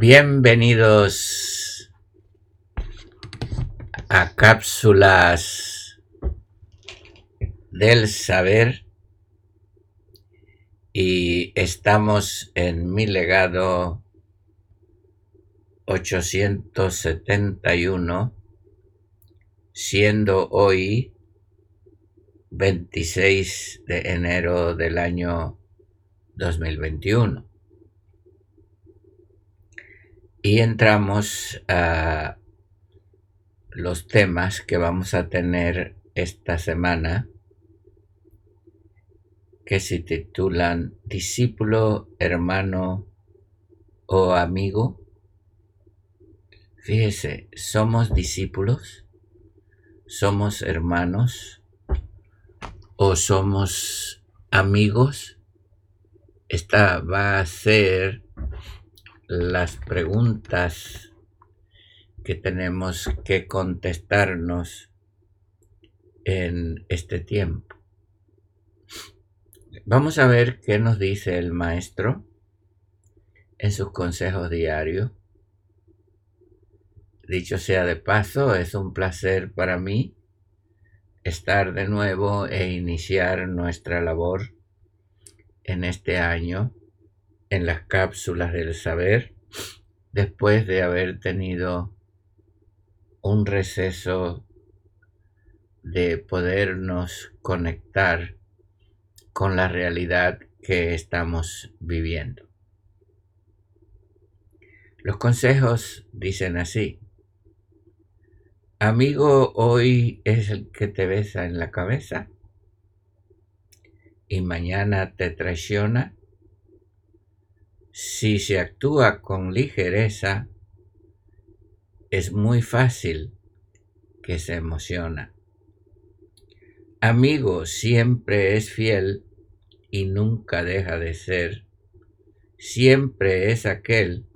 Bienvenidos a cápsulas del saber y estamos en mi legado 871 siendo hoy 26 de enero del año 2021. Y entramos a los temas que vamos a tener esta semana que se titulan discípulo, hermano o amigo. Fíjese, somos discípulos, somos hermanos o somos amigos. Esta va a ser las preguntas que tenemos que contestarnos en este tiempo. Vamos a ver qué nos dice el maestro en sus consejos diarios. Dicho sea de paso, es un placer para mí estar de nuevo e iniciar nuestra labor en este año en las cápsulas del saber después de haber tenido un receso de podernos conectar con la realidad que estamos viviendo. Los consejos dicen así. Amigo, hoy es el que te besa en la cabeza y mañana te traiciona si se actúa con ligereza, es muy fácil que se emociona. Amigo siempre es fiel y nunca deja de ser. Siempre es aquel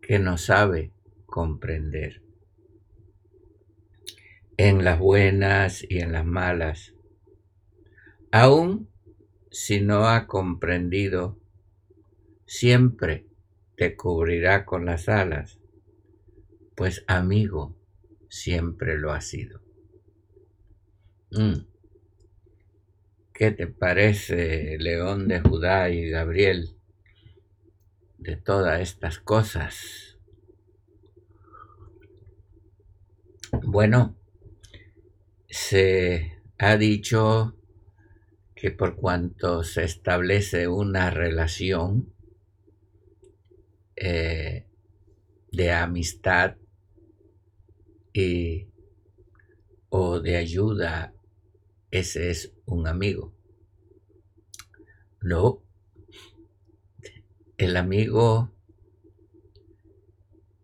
que no sabe comprender. En las buenas y en las malas. Aún si no ha comprendido siempre te cubrirá con las alas, pues amigo siempre lo ha sido. Mm. ¿Qué te parece, León de Judá y Gabriel, de todas estas cosas? Bueno, se ha dicho que por cuanto se establece una relación, eh, de amistad y, o de ayuda, ese es un amigo. No, el amigo,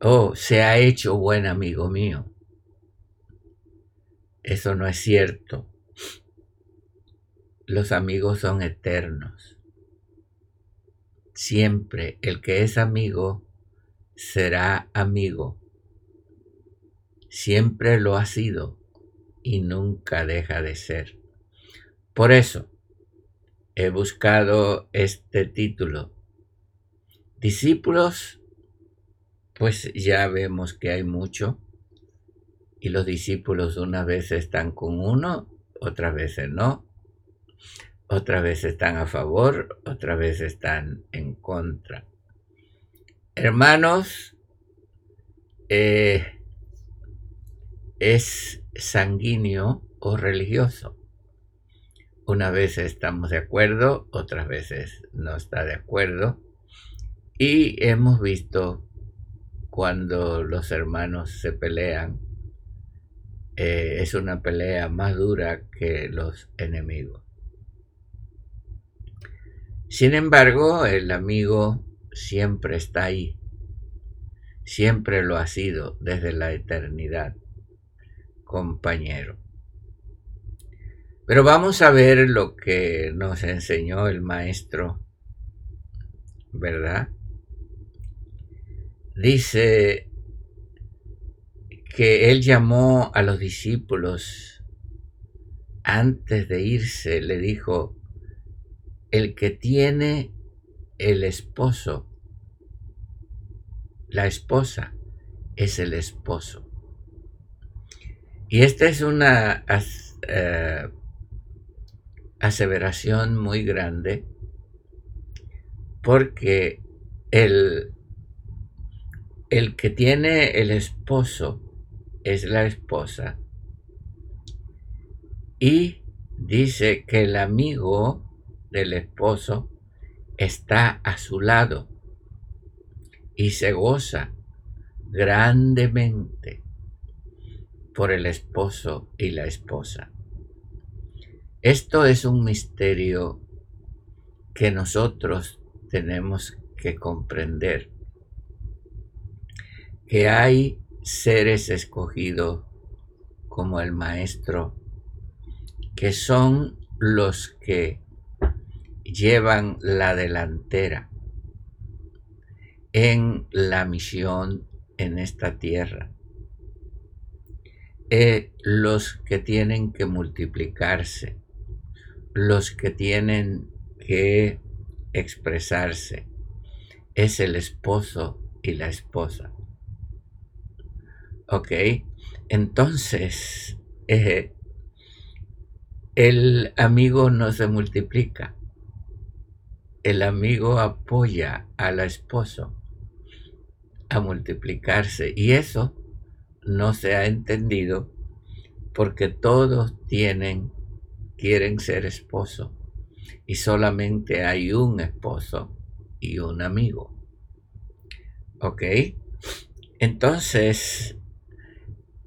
oh, se ha hecho buen amigo mío. Eso no es cierto. Los amigos son eternos siempre el que es amigo será amigo. Siempre lo ha sido y nunca deja de ser. Por eso he buscado este título. Discípulos, pues ya vemos que hay mucho y los discípulos unas veces están con uno, otras veces no otras veces están a favor, otras veces están en contra. Hermanos, eh, es sanguíneo o religioso. Unas veces estamos de acuerdo, otras veces no está de acuerdo. Y hemos visto cuando los hermanos se pelean, eh, es una pelea más dura que los enemigos. Sin embargo, el amigo siempre está ahí, siempre lo ha sido desde la eternidad, compañero. Pero vamos a ver lo que nos enseñó el maestro, ¿verdad? Dice que él llamó a los discípulos antes de irse, le dijo, el que tiene el esposo la esposa es el esposo. Y esta es una eh, aseveración muy grande porque el, el que tiene el esposo es la esposa y dice que el amigo del esposo está a su lado y se goza grandemente por el esposo y la esposa. Esto es un misterio que nosotros tenemos que comprender, que hay seres escogidos como el Maestro, que son los que llevan la delantera en la misión en esta tierra. Eh, los que tienen que multiplicarse, los que tienen que expresarse, es el esposo y la esposa. Ok, entonces eh, el amigo no se multiplica, el amigo apoya al esposo a multiplicarse y eso no se ha entendido porque todos tienen, quieren ser esposo y solamente hay un esposo y un amigo. ¿Ok? Entonces,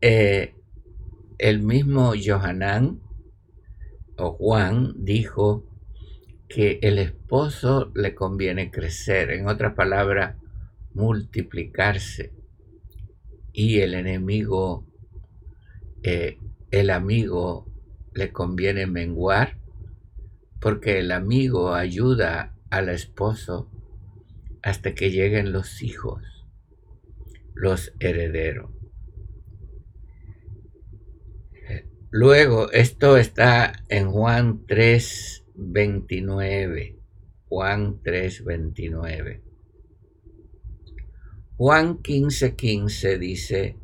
eh, el mismo Johanán o Juan dijo que el esposo le conviene crecer, en otras palabras, multiplicarse y el enemigo, eh, el amigo le conviene menguar porque el amigo ayuda al esposo hasta que lleguen los hijos, los herederos. Luego, esto está en Juan 3, 29. Juan 3, 29. Juan 15:15 15 dice,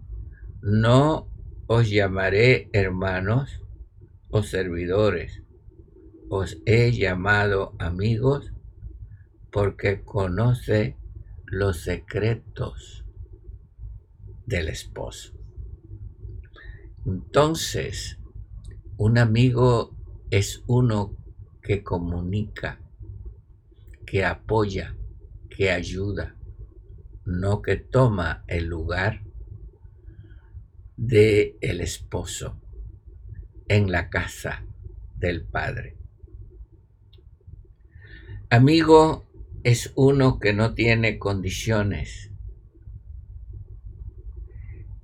no os llamaré hermanos o servidores, os he llamado amigos porque conoce los secretos del esposo. Entonces, un amigo es uno que comunica, que apoya, que ayuda no que toma el lugar de el esposo en la casa del padre. Amigo es uno que no tiene condiciones.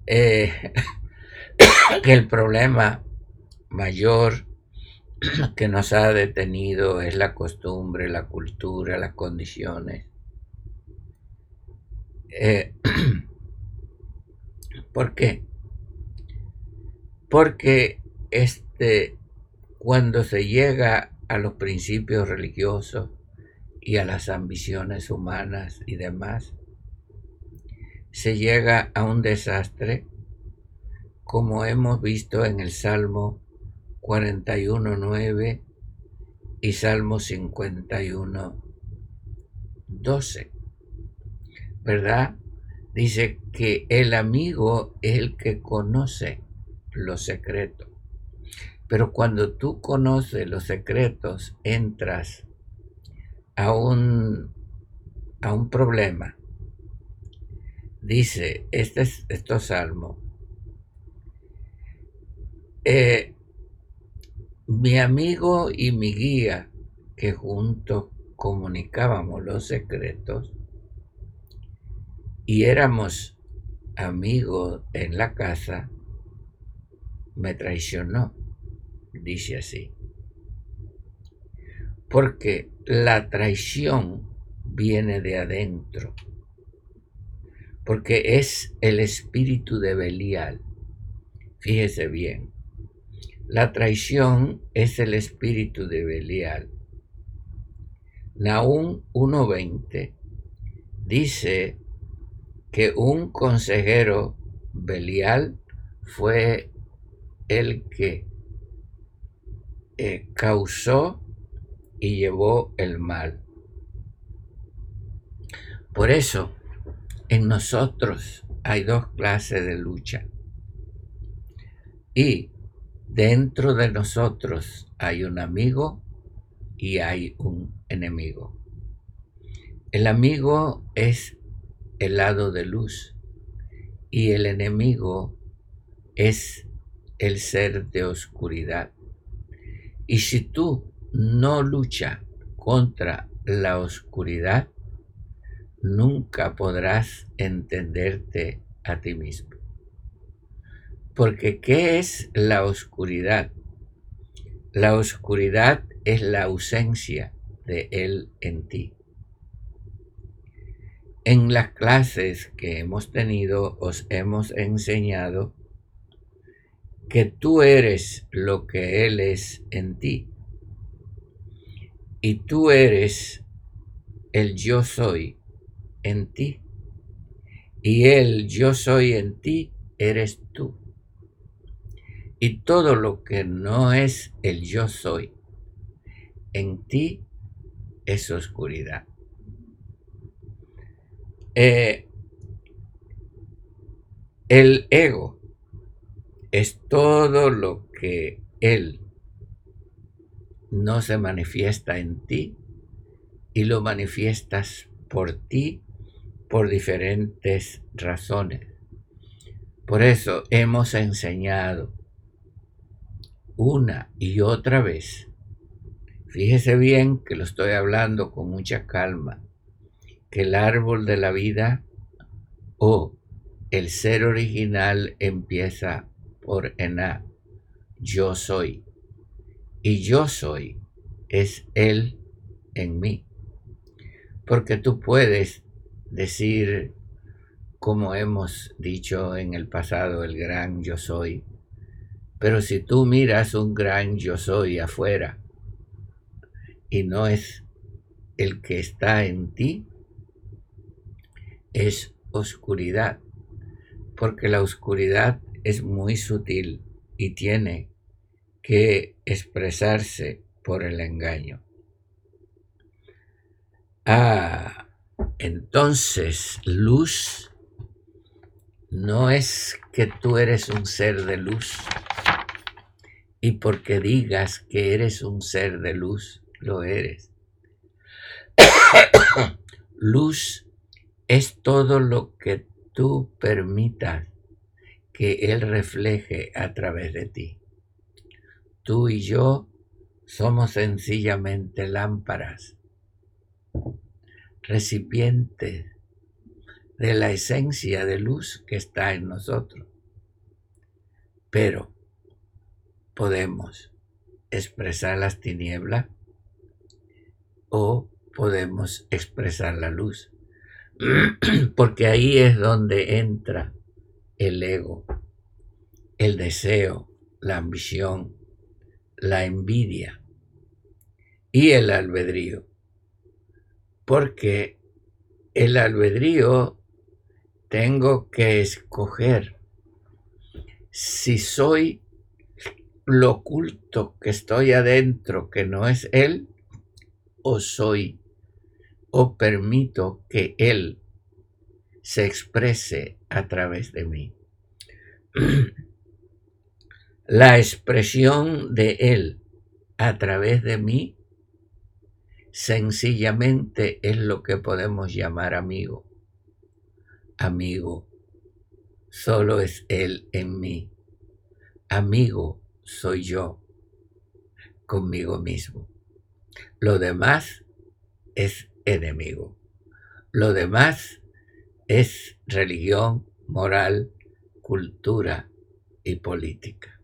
Eh, el problema mayor que nos ha detenido es la costumbre, la cultura, las condiciones. Eh, ¿Por qué? Porque este, cuando se llega a los principios religiosos y a las ambiciones humanas y demás, se llega a un desastre como hemos visto en el Salmo 41.9 y Salmo 51.12. ¿verdad? Dice que el amigo es el que conoce los secretos. Pero cuando tú conoces los secretos, entras a un, a un problema. Dice, este es esto salmo. Eh, mi amigo y mi guía, que juntos comunicábamos los secretos, y éramos amigos en la casa, me traicionó, dice así. Porque la traición viene de adentro, porque es el espíritu de Belial. Fíjese bien, la traición es el espíritu de Belial. Naúm 1.20 dice que un consejero Belial fue el que eh, causó y llevó el mal. Por eso, en nosotros hay dos clases de lucha. Y dentro de nosotros hay un amigo y hay un enemigo. El amigo es el lado de luz y el enemigo es el ser de oscuridad. Y si tú no luchas contra la oscuridad, nunca podrás entenderte a ti mismo. Porque ¿qué es la oscuridad? La oscuridad es la ausencia de Él en ti. En las clases que hemos tenido os hemos enseñado que tú eres lo que Él es en ti. Y tú eres el yo soy en ti. Y el yo soy en ti eres tú. Y todo lo que no es el yo soy en ti es oscuridad. Eh, el ego es todo lo que él no se manifiesta en ti y lo manifiestas por ti por diferentes razones. Por eso hemos enseñado una y otra vez. Fíjese bien que lo estoy hablando con mucha calma, que el árbol de la vida o el ser original empieza por Ená, yo soy. Y yo soy es Él en mí. Porque tú puedes decir, como hemos dicho en el pasado, el gran yo soy. Pero si tú miras un gran yo soy afuera y no es el que está en ti, es oscuridad. Porque la oscuridad es muy sutil y tiene que expresarse por el engaño. Ah, entonces luz no es que tú eres un ser de luz y porque digas que eres un ser de luz, lo eres. luz es todo lo que tú permitas que Él refleje a través de ti. Tú y yo somos sencillamente lámparas, recipientes de la esencia de luz que está en nosotros. Pero podemos expresar las tinieblas o podemos expresar la luz. Porque ahí es donde entra el ego, el deseo, la ambición, la envidia y el albedrío. Porque el albedrío tengo que escoger si soy lo oculto que estoy adentro, que no es Él, o soy, o permito que Él se exprese a través de mí. La expresión de Él a través de mí sencillamente es lo que podemos llamar amigo. Amigo, solo es Él en mí. Amigo soy yo conmigo mismo. Lo demás es enemigo. Lo demás es religión, moral, cultura y política.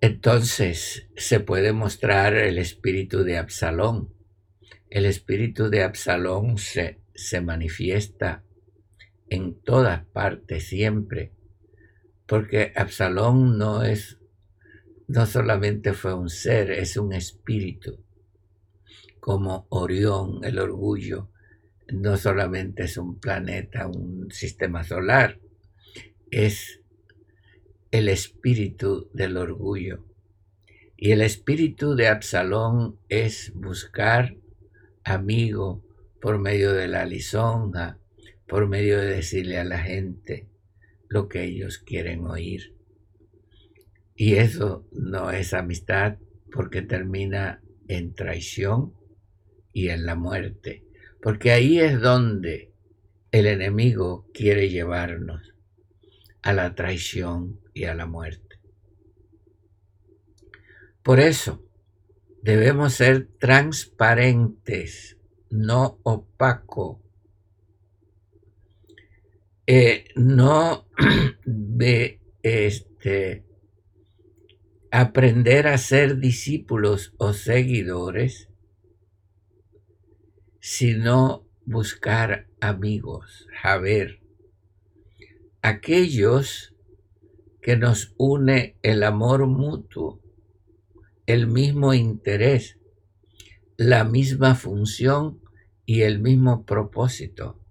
Entonces se puede mostrar el espíritu de Absalón. El espíritu de Absalón se, se manifiesta en todas partes siempre, porque Absalón no es, no solamente fue un ser, es un espíritu, como Orión, el orgullo, no solamente es un planeta, un sistema solar, es el espíritu del orgullo. Y el espíritu de Absalón es buscar amigo por medio de la lisonja, por medio de decirle a la gente lo que ellos quieren oír. Y eso no es amistad porque termina en traición y en la muerte, porque ahí es donde el enemigo quiere llevarnos a la traición y a la muerte. Por eso debemos ser transparentes, no opaco, eh, no de este aprender a ser discípulos o seguidores, sino buscar amigos, a ver, aquellos que nos une el amor mutuo, el mismo interés, la misma función y el mismo propósito,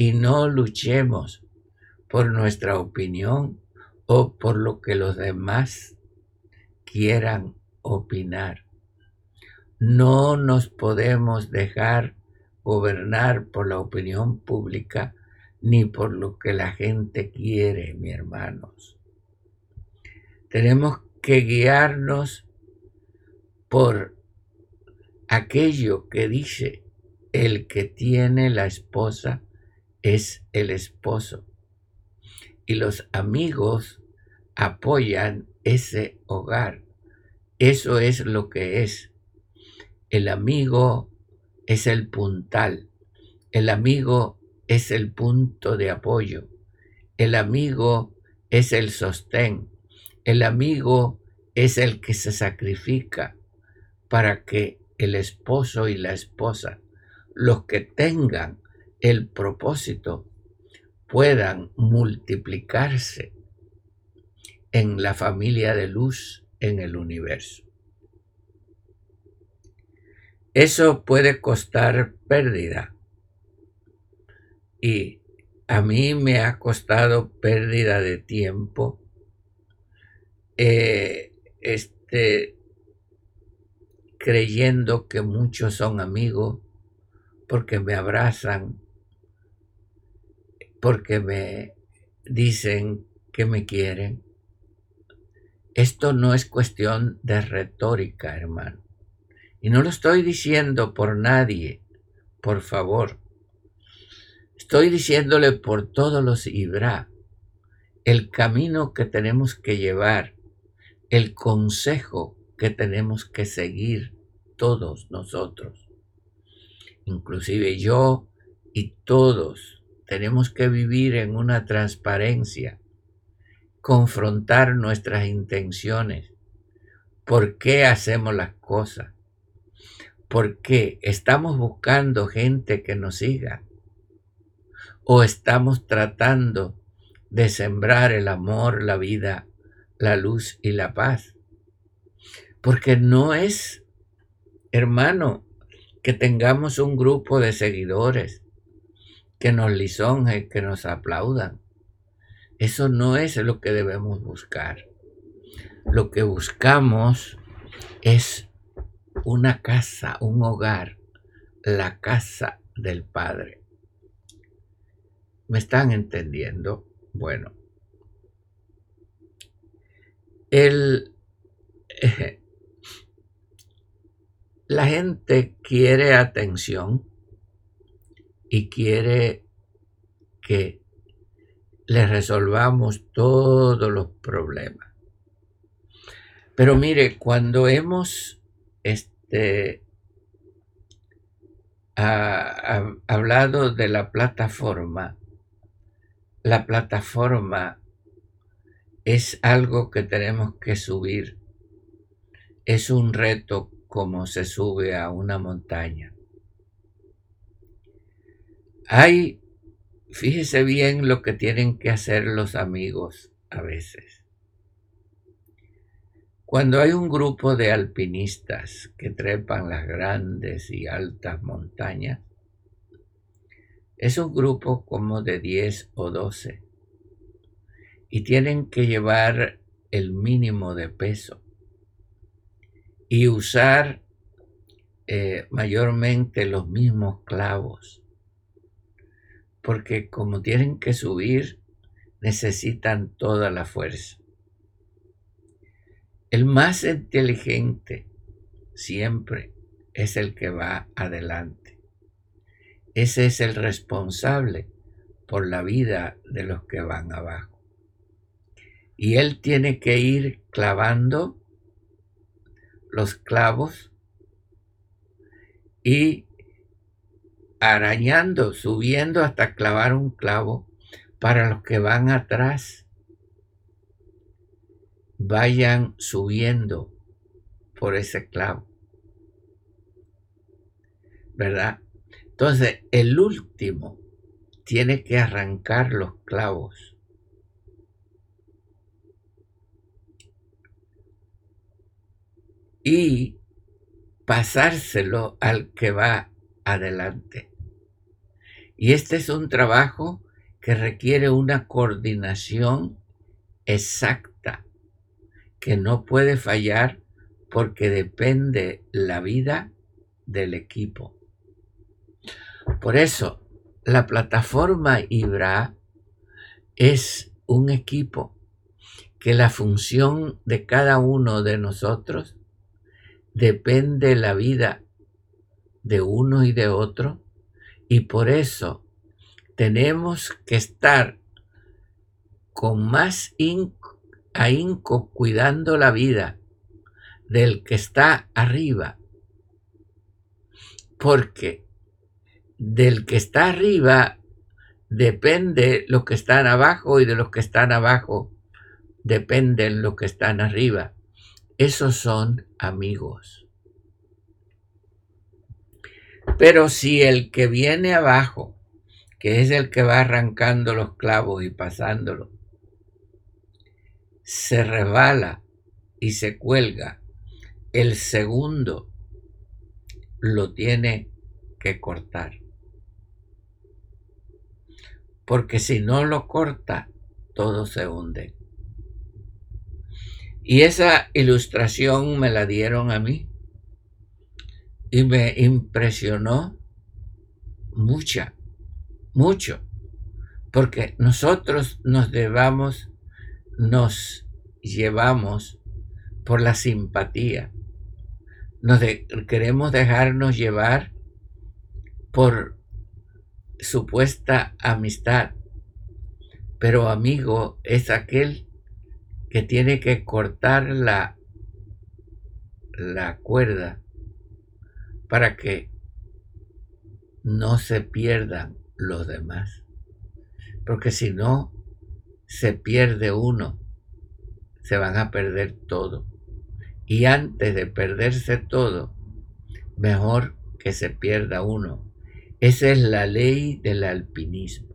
y no luchemos por nuestra opinión o por lo que los demás quieran opinar. No nos podemos dejar gobernar por la opinión pública ni por lo que la gente quiere, mi hermanos. Tenemos que guiarnos por aquello que dice el que tiene la esposa es el esposo. Y los amigos apoyan ese hogar. Eso es lo que es. El amigo es el puntal. El amigo es el punto de apoyo. El amigo es el sostén. El amigo es el que se sacrifica para que el esposo y la esposa, los que tengan el propósito, puedan multiplicarse en la familia de luz en el universo. Eso puede costar pérdida y a mí me ha costado pérdida de tiempo eh, este, creyendo que muchos son amigos porque me abrazan, porque me dicen que me quieren esto no es cuestión de retórica, hermano. Y no lo estoy diciendo por nadie, por favor. Estoy diciéndole por todos los Ibra, el camino que tenemos que llevar, el consejo que tenemos que seguir todos nosotros. Inclusive yo y todos tenemos que vivir en una transparencia confrontar nuestras intenciones. ¿Por qué hacemos las cosas? ¿Por qué estamos buscando gente que nos siga? ¿O estamos tratando de sembrar el amor, la vida, la luz y la paz? Porque no es, hermano, que tengamos un grupo de seguidores que nos lisonjen, que nos aplaudan. Eso no es lo que debemos buscar. Lo que buscamos es una casa, un hogar, la casa del Padre. ¿Me están entendiendo? Bueno, el, la gente quiere atención y quiere que le resolvamos todos los problemas. Pero mire, cuando hemos este, hablado de la plataforma, la plataforma es algo que tenemos que subir. Es un reto como se sube a una montaña. Hay Fíjese bien lo que tienen que hacer los amigos a veces. Cuando hay un grupo de alpinistas que trepan las grandes y altas montañas, Es un grupo como de 10 o 12 y tienen que llevar el mínimo de peso y usar eh, mayormente los mismos clavos, porque como tienen que subir, necesitan toda la fuerza. El más inteligente siempre es el que va adelante. Ese es el responsable por la vida de los que van abajo. Y él tiene que ir clavando los clavos y arañando, subiendo hasta clavar un clavo para los que van atrás vayan subiendo por ese clavo. ¿Verdad? Entonces, el último tiene que arrancar los clavos. Y pasárselo al que va adelante. Y este es un trabajo que requiere una coordinación exacta, que no puede fallar porque depende la vida del equipo. Por eso, la plataforma IBRA es un equipo que la función de cada uno de nosotros depende la vida de uno y de otro y por eso tenemos que estar con más ahínco cuidando la vida del que está arriba porque del que está arriba depende lo que están abajo y de los que están abajo dependen los que están arriba. Esos son amigos. Pero si el que viene abajo, que es el que va arrancando los clavos y pasándolo, se resbala y se cuelga, el segundo lo tiene que cortar porque si no lo corta, todo se hunde. Y esa ilustración me la dieron a mí y me impresionó mucha, mucho, porque nosotros nos debamos, nos llevamos por la simpatía, nos queremos dejarnos llevar por supuesta amistad, pero amigo es aquel que tiene que cortar la, la cuerda para que no se pierdan los demás. Porque si no, se pierde uno, se van a perder todo. Y antes de perderse todo, mejor que se pierda uno esa es la ley del alpinismo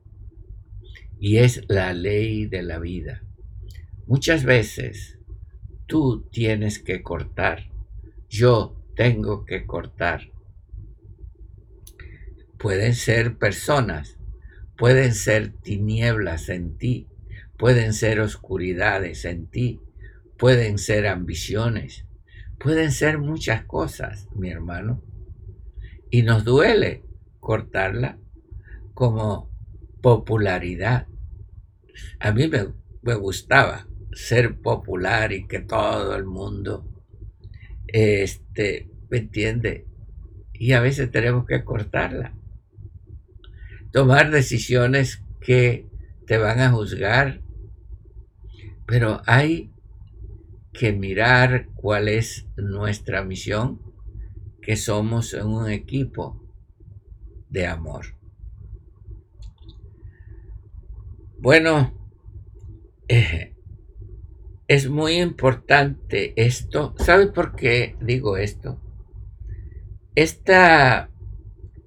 y es la ley de la vida. Muchas veces tú tienes que cortar, yo tengo que cortar. Pueden ser personas, pueden ser tinieblas en ti, pueden ser oscuridades en ti, pueden ser ambiciones, pueden ser muchas cosas, mi hermano. Y nos duele cortarla como popularidad. A mí me, gustaba ser popular y que todo el mundo, este, ¿me entiende? Y a veces tenemos que cortarla. Tomar decisiones que te van a juzgar, pero hay que mirar cuál es nuestra misión, que somos un equipo de amor. Bueno, eh, es muy importante esto. ¿Sabe por qué digo esto? Esta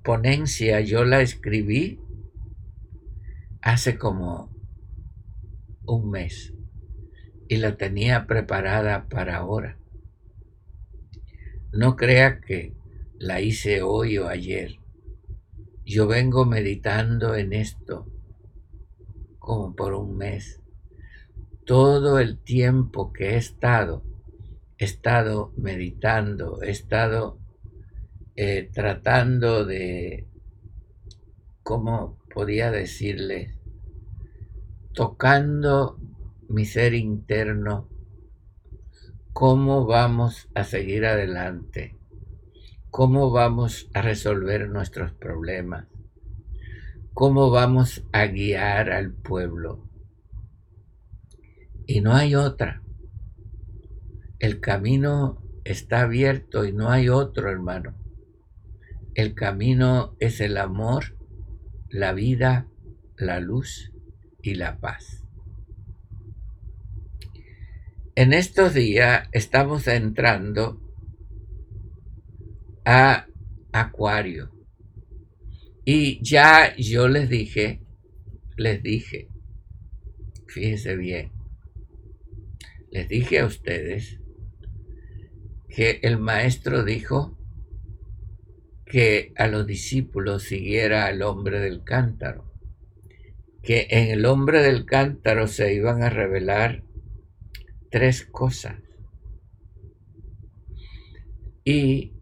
ponencia yo la escribí hace como un mes y la tenía preparada para ahora. No crea que la hice hoy o ayer yo vengo meditando en esto como por un mes. Todo el tiempo que he estado, he estado meditando, he estado eh, tratando de, ¿cómo podía decirle? Tocando mi ser interno, cómo vamos a seguir adelante cómo vamos a resolver nuestros problemas, cómo vamos a guiar al pueblo. Y no hay otra. El camino está abierto y no hay otro, hermano. El camino es el amor, la vida, la luz y la paz. En estos días estamos entrando a Acuario. Y ya yo les dije, les dije, fíjense bien, les dije a ustedes que el maestro dijo que a los discípulos siguiera al hombre del cántaro, que en el hombre del cántaro se iban a revelar tres cosas. Y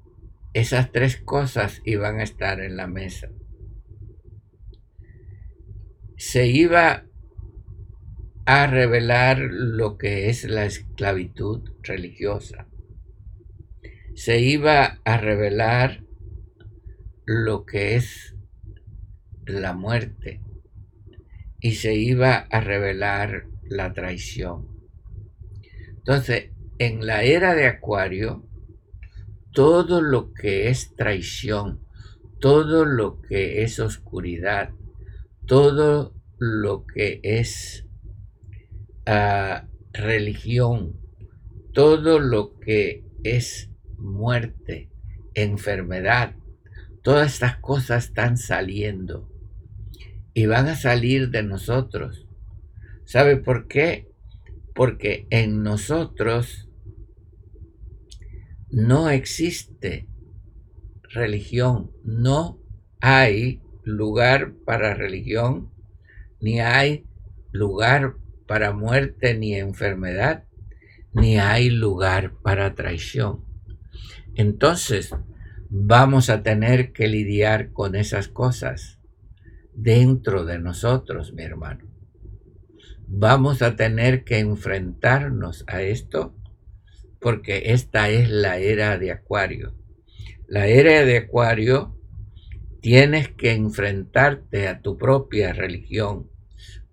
esas tres cosas iban a estar en la mesa. Se iba a revelar lo que es la esclavitud religiosa. Se iba a revelar lo que es la muerte y se iba a revelar la traición. Entonces, en la era de Acuario, todo lo que es traición, todo lo que es oscuridad, todo lo que es religión, todo lo que es muerte, enfermedad, todas estas cosas están saliendo y van a salir de nosotros. ¿Sabe por qué? Porque en nosotros no existe religión, no hay lugar para religión, ni hay lugar para muerte ni enfermedad, ni hay lugar para traición. Entonces, vamos a tener que lidiar con esas cosas dentro de nosotros, mi hermano. Vamos a tener que enfrentarnos a esto porque esta es la era de Acuario. La era de Acuario tienes que enfrentarte a tu propia religión,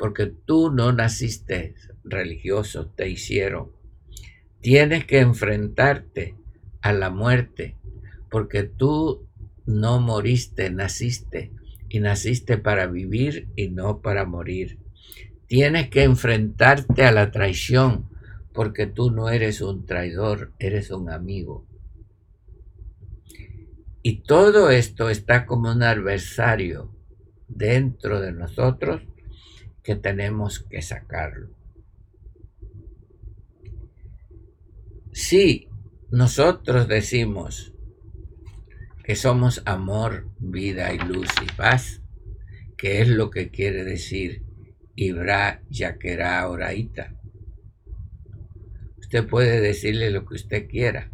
porque tú no naciste religioso, te hicieron. Tienes que enfrentarte a la muerte, porque tú no moriste, naciste, y naciste para vivir y no para morir. Tienes que enfrentarte a la traición, porque tú no eres un traidor, eres un amigo. Y todo esto está como un adversario dentro de nosotros que tenemos que sacarlo. Si nosotros decimos que somos amor, vida y luz y paz, que es lo que quiere decir Ibra Yaquera Oraita, Usted puede decirle lo que usted quiera,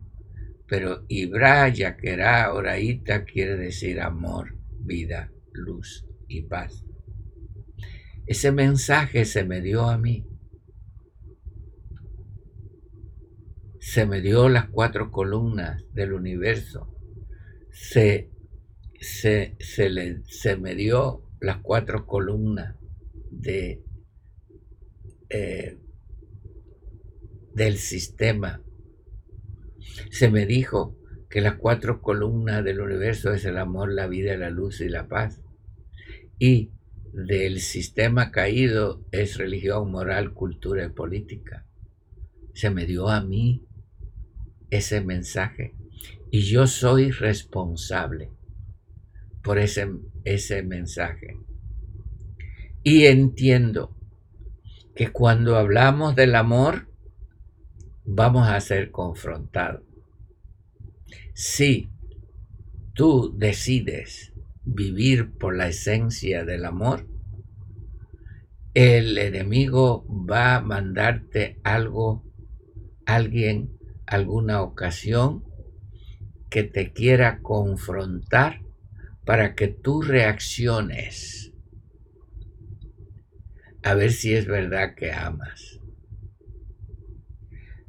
pero Ibra, Yaquerá, Oraita quiere decir amor, vida, luz y paz. Ese mensaje se me dio a mí. Se me dio las cuatro columnas del universo. Se, se, se, le, se me dio las cuatro columnas eh, del sistema. Se me dijo que las cuatro columnas del universo es el amor, la vida, la luz y la paz. Y del sistema caído es religión, moral, cultura y política. Se me dio a mí ese mensaje y yo soy responsable por ese, ese mensaje. Y entiendo que cuando hablamos del amor, vamos a ser confrontados. Si tú decides vivir por la esencia del amor, el enemigo va a mandarte algo, alguien, alguna ocasión que te quiera confrontar para que tú reacciones a ver si es verdad que amas.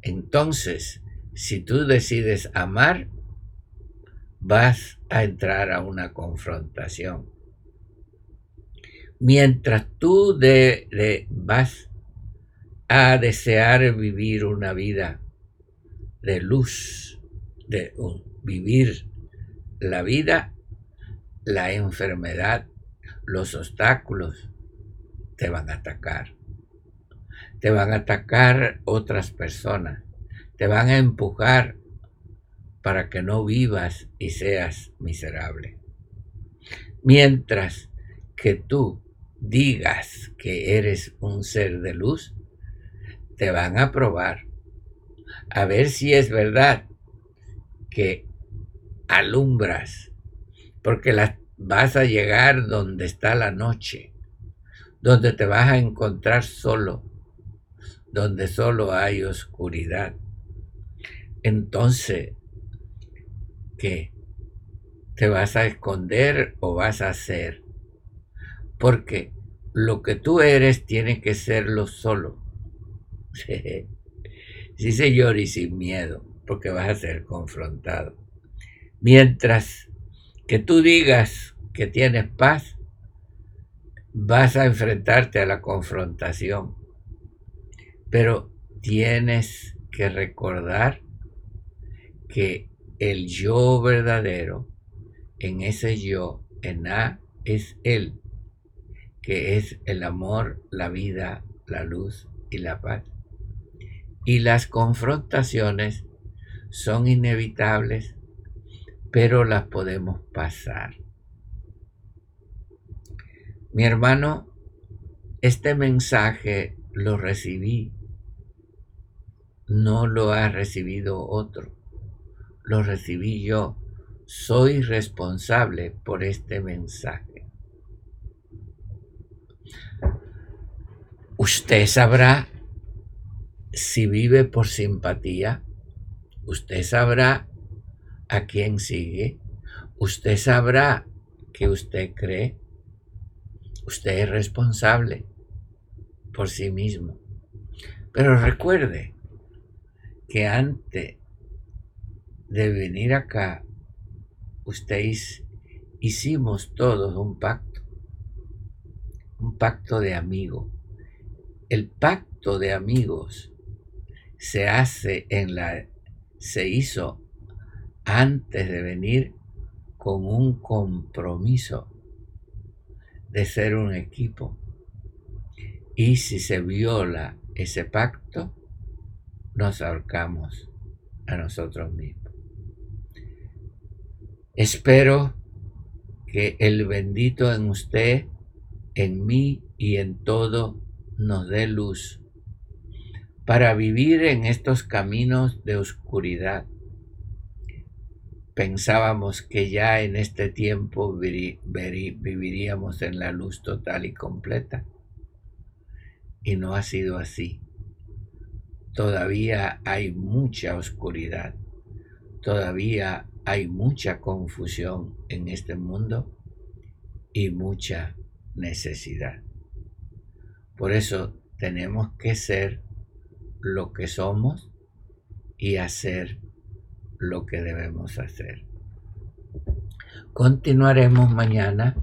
Entonces, si tú decides amar, vas a entrar a una confrontación. Mientras tú de, vas a desear vivir una vida de luz, de vivir la vida, la enfermedad, los obstáculos te van a atacar. Te van a atacar otras personas. Te van a empujar para que no vivas y seas miserable. Mientras que tú digas que eres un ser de luz, te van a probar a ver si es verdad que alumbras, porque vas a llegar donde está la noche, donde te vas a encontrar solo, donde solo hay oscuridad. Entonces, ¿qué? ¿Te vas a esconder o vas a hacer? Porque lo que tú eres tiene que serlo solo. sí, señor, y sin miedo, porque vas a ser confrontado. Mientras que tú digas que tienes paz, vas a enfrentarte a la confrontación. Pero tienes que recordar que el yo verdadero, en ese yo, en A, es Él que es el amor, la vida, la luz y la paz. Y las confrontaciones son inevitables, pero las podemos pasar. Mi hermano, este mensaje lo recibí, no lo ha recibido otro, lo recibí yo. Soy responsable por este mensaje. Usted sabrá si vive por simpatía. Usted sabrá a quién sigue. Usted sabrá que usted cree. Usted es responsable por sí mismo. Pero recuerde que antes de venir acá, ustedes hicimos todos un pacto, un pacto de amigo el pacto de amigos se hace en la se hizo antes de venir con un compromiso de ser un equipo. Y si se viola ese pacto, nos ahorcamos a nosotros mismos. Espero que el bendito en usted, en mí y en todo nos dé luz para vivir en estos caminos de oscuridad. Pensábamos que ya en este tiempo viviríamos en la luz total y completa. Y no ha sido así. Todavía hay mucha oscuridad. Todavía hay mucha confusión en este mundo y mucha necesidad. Por eso tenemos que ser lo que somos y hacer lo que debemos hacer. Continuaremos mañana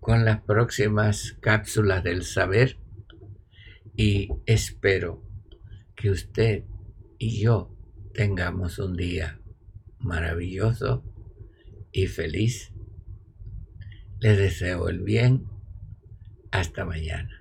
con las próximas cápsulas del saber y espero que usted y yo tengamos un día maravilloso y feliz. Les deseo el bien. Hasta mañana.